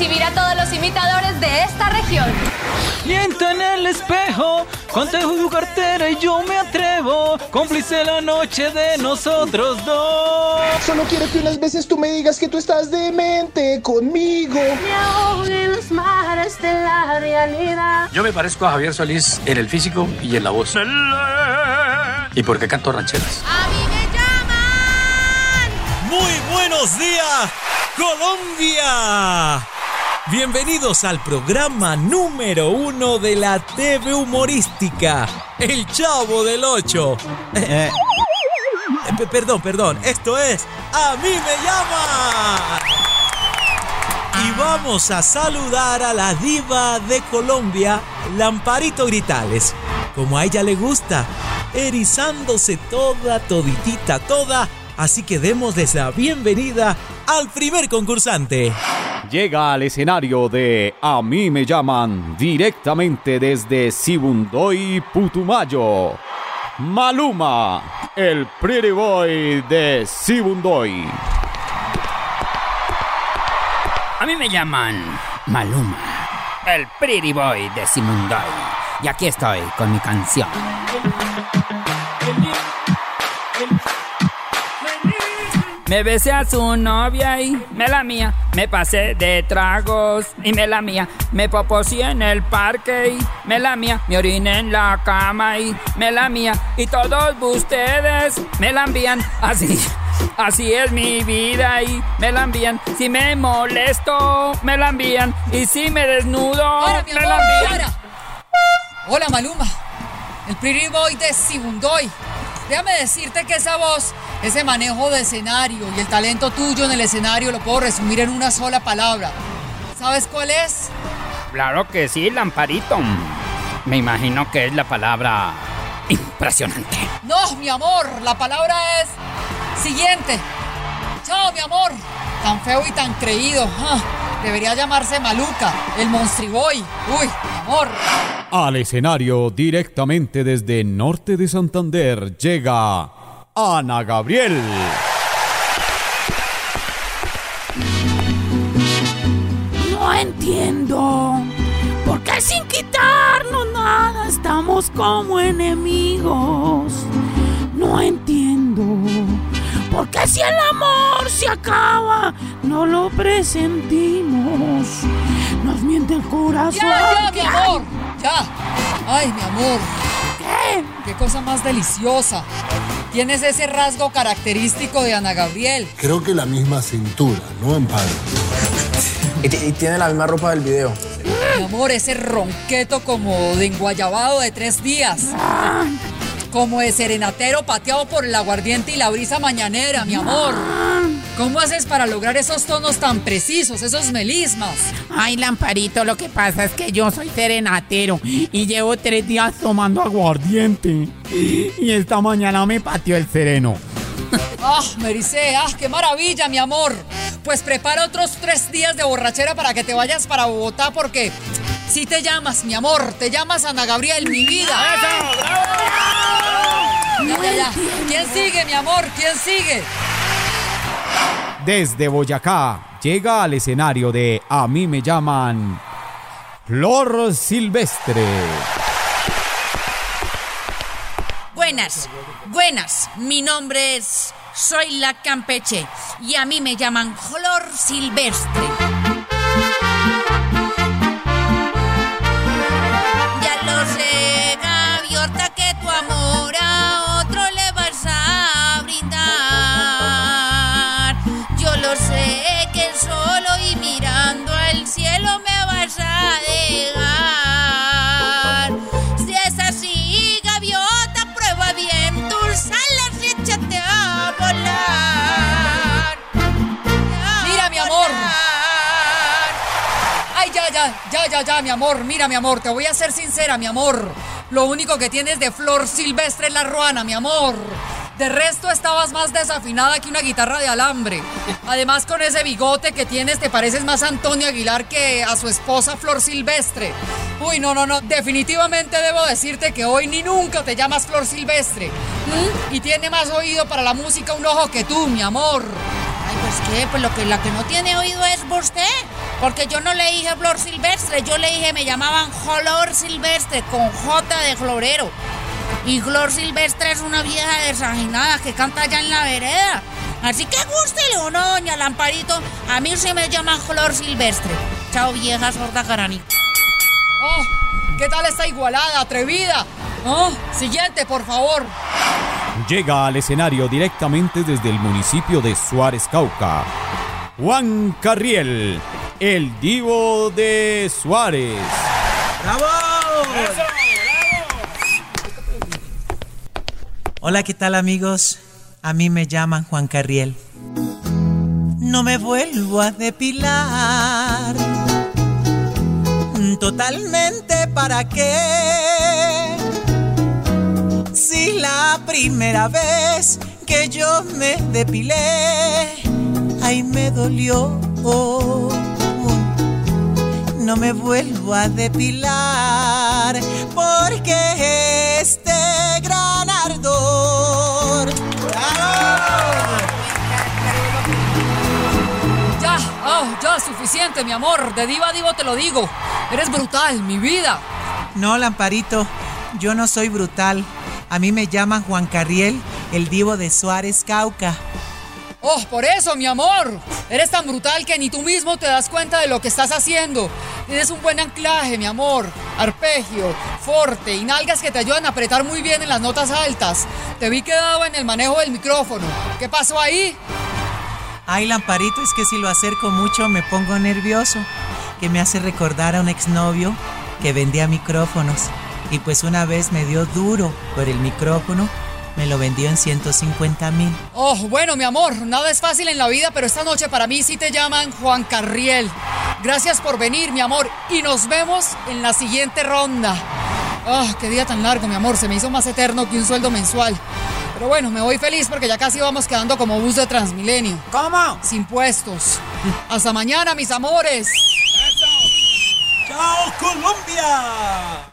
recibir a todos los imitadores de esta región. Mienta en el espejo, contejo tu cartera y yo me atrevo. Cómplice la noche de nosotros dos. Solo quiero que unas veces tú me digas que tú estás demente conmigo. Me ahogo en los mares de la realidad. Yo me parezco a Javier Solís en el físico y en la voz. ¿Y por qué canto rancheras? ¡A mí me llaman! Muy buenos días, Colombia. Bienvenidos al programa número uno de la TV humorística, El Chavo del Ocho. Eh, eh, pe- perdón, perdón, esto es A mí me llama. Y vamos a saludar a la diva de Colombia, Lamparito Gritales, como a ella le gusta, erizándose toda, toditita, toda. Así que démosles la bienvenida al primer concursante. Llega al escenario de A mí me llaman directamente desde Sibundoy, Putumayo. Maluma, el pretty boy de Sibundoy. A mí me llaman Maluma, el pretty boy de Simundoy. Y aquí estoy con mi canción. Me besé a su novia y me la mía. Me pasé de tragos y me la mía. Me poposí en el parque y me la mía. Me oriné en la cama y me la mía. Y todos ustedes me la envían así. Así es mi vida y me la envían. Si me molesto, me la envían. Y si me desnudo, Ahora, me amor, la envían. ahora. Hola, Maluma. El pretty boy de Sibundoy. Déjame decirte que esa voz, ese manejo de escenario y el talento tuyo en el escenario lo puedo resumir en una sola palabra. ¿Sabes cuál es? Claro que sí, Lamparito. Me imagino que es la palabra impresionante. No, mi amor, la palabra es siguiente. Chao, mi amor. Tan feo y tan creído. Ah, debería llamarse Maluca, el monstriboy. Uy, amor. Al escenario directamente desde Norte de Santander llega Ana Gabriel. No entiendo. ¿Por qué sin quitarnos nada estamos como enemigos? No entiendo. ¿Por qué si el amor se acaba no lo presentimos? Nos miente el corazón. Ya, ya, mi ¿Qué amor. Ya. Ay, mi amor. ¿Qué? Qué cosa más deliciosa. Tienes ese rasgo característico de Ana Gabriel. Creo que la misma cintura, ¿no, Amparo? Y, y tiene la misma ropa del video. Mi amor, ese ronqueto como de enguayabado de tres días. Como de serenatero pateado por el aguardiente y la brisa mañanera, mi amor. ¿Cómo haces para lograr esos tonos tan precisos, esos melismas? Ay, Lamparito, lo que pasa es que yo soy serenatero y llevo tres días tomando aguardiente. Y esta mañana me pateó el sereno. ¡Ah, Mericé! ¡Ah, qué maravilla, mi amor! Pues prepara otros tres días de borrachera para que te vayas para Bogotá porque si te llamas, mi amor, te llamas Ana Gabriel, mi vida. Ya, ya, ya. ¿Quién sigue, mi amor? ¿Quién sigue? Desde Boyacá llega al escenario de A mí me llaman Flor Silvestre. Buenas, buenas. Mi nombre es Soy la Campeche y a mí me llaman Flor Silvestre. Ya, ya, ya, mi amor. Mira, mi amor, te voy a ser sincera, mi amor. Lo único que tienes de flor silvestre es la ruana, mi amor. De resto estabas más desafinada que una guitarra de alambre. Además, con ese bigote que tienes, te pareces más a Antonio Aguilar que a su esposa Flor Silvestre. Uy, no, no, no. Definitivamente debo decirte que hoy ni nunca te llamas Flor Silvestre. ¿Mm? Y tiene más oído para la música un ojo que tú, mi amor. Pues qué, pues lo que la que no tiene oído es usted. Porque yo no le dije Flor Silvestre, yo le dije me llamaban Flor Silvestre con J de florero. Y Flor Silvestre es una vieja desaginada que canta allá en la vereda. Así que gústele o no, doña Lamparito. A mí se me llama Flor Silvestre. Chao, vieja sorda carani. Oh, ¿qué tal esta igualada, atrevida? Oh, siguiente, por favor. Llega al escenario directamente desde el municipio de Suárez, Cauca. Juan Carriel, el divo de Suárez. ¡Bravo! Hola, ¿qué tal amigos? A mí me llaman Juan Carriel. No me vuelvo a depilar. Totalmente para qué. Si la primera vez que yo me depilé, ay me dolió. No me vuelvo a depilar porque este gran ardor. Ya, oh, ya, suficiente, mi amor. De diva a divo te lo digo. Eres brutal, mi vida. No, Lamparito, yo no soy brutal. A mí me llaman Juan Carriel, el divo de Suárez, Cauca. Oh, por eso, mi amor. Eres tan brutal que ni tú mismo te das cuenta de lo que estás haciendo. Tienes un buen anclaje, mi amor. Arpegio, forte y nalgas que te ayudan a apretar muy bien en las notas altas. Te vi quedado en el manejo del micrófono. ¿Qué pasó ahí? Ay, Lamparito, es que si lo acerco mucho me pongo nervioso. Que me hace recordar a un exnovio que vendía micrófonos. Y pues una vez me dio duro por el micrófono me lo vendió en 150 mil. Oh, bueno, mi amor, nada es fácil en la vida, pero esta noche para mí sí te llaman Juan Carriel. Gracias por venir, mi amor, y nos vemos en la siguiente ronda. Oh, qué día tan largo, mi amor, se me hizo más eterno que un sueldo mensual. Pero bueno, me voy feliz porque ya casi vamos quedando como bus de Transmilenio. ¿Cómo? Sin puestos. Hasta mañana, mis amores. ¡Chao, Colombia!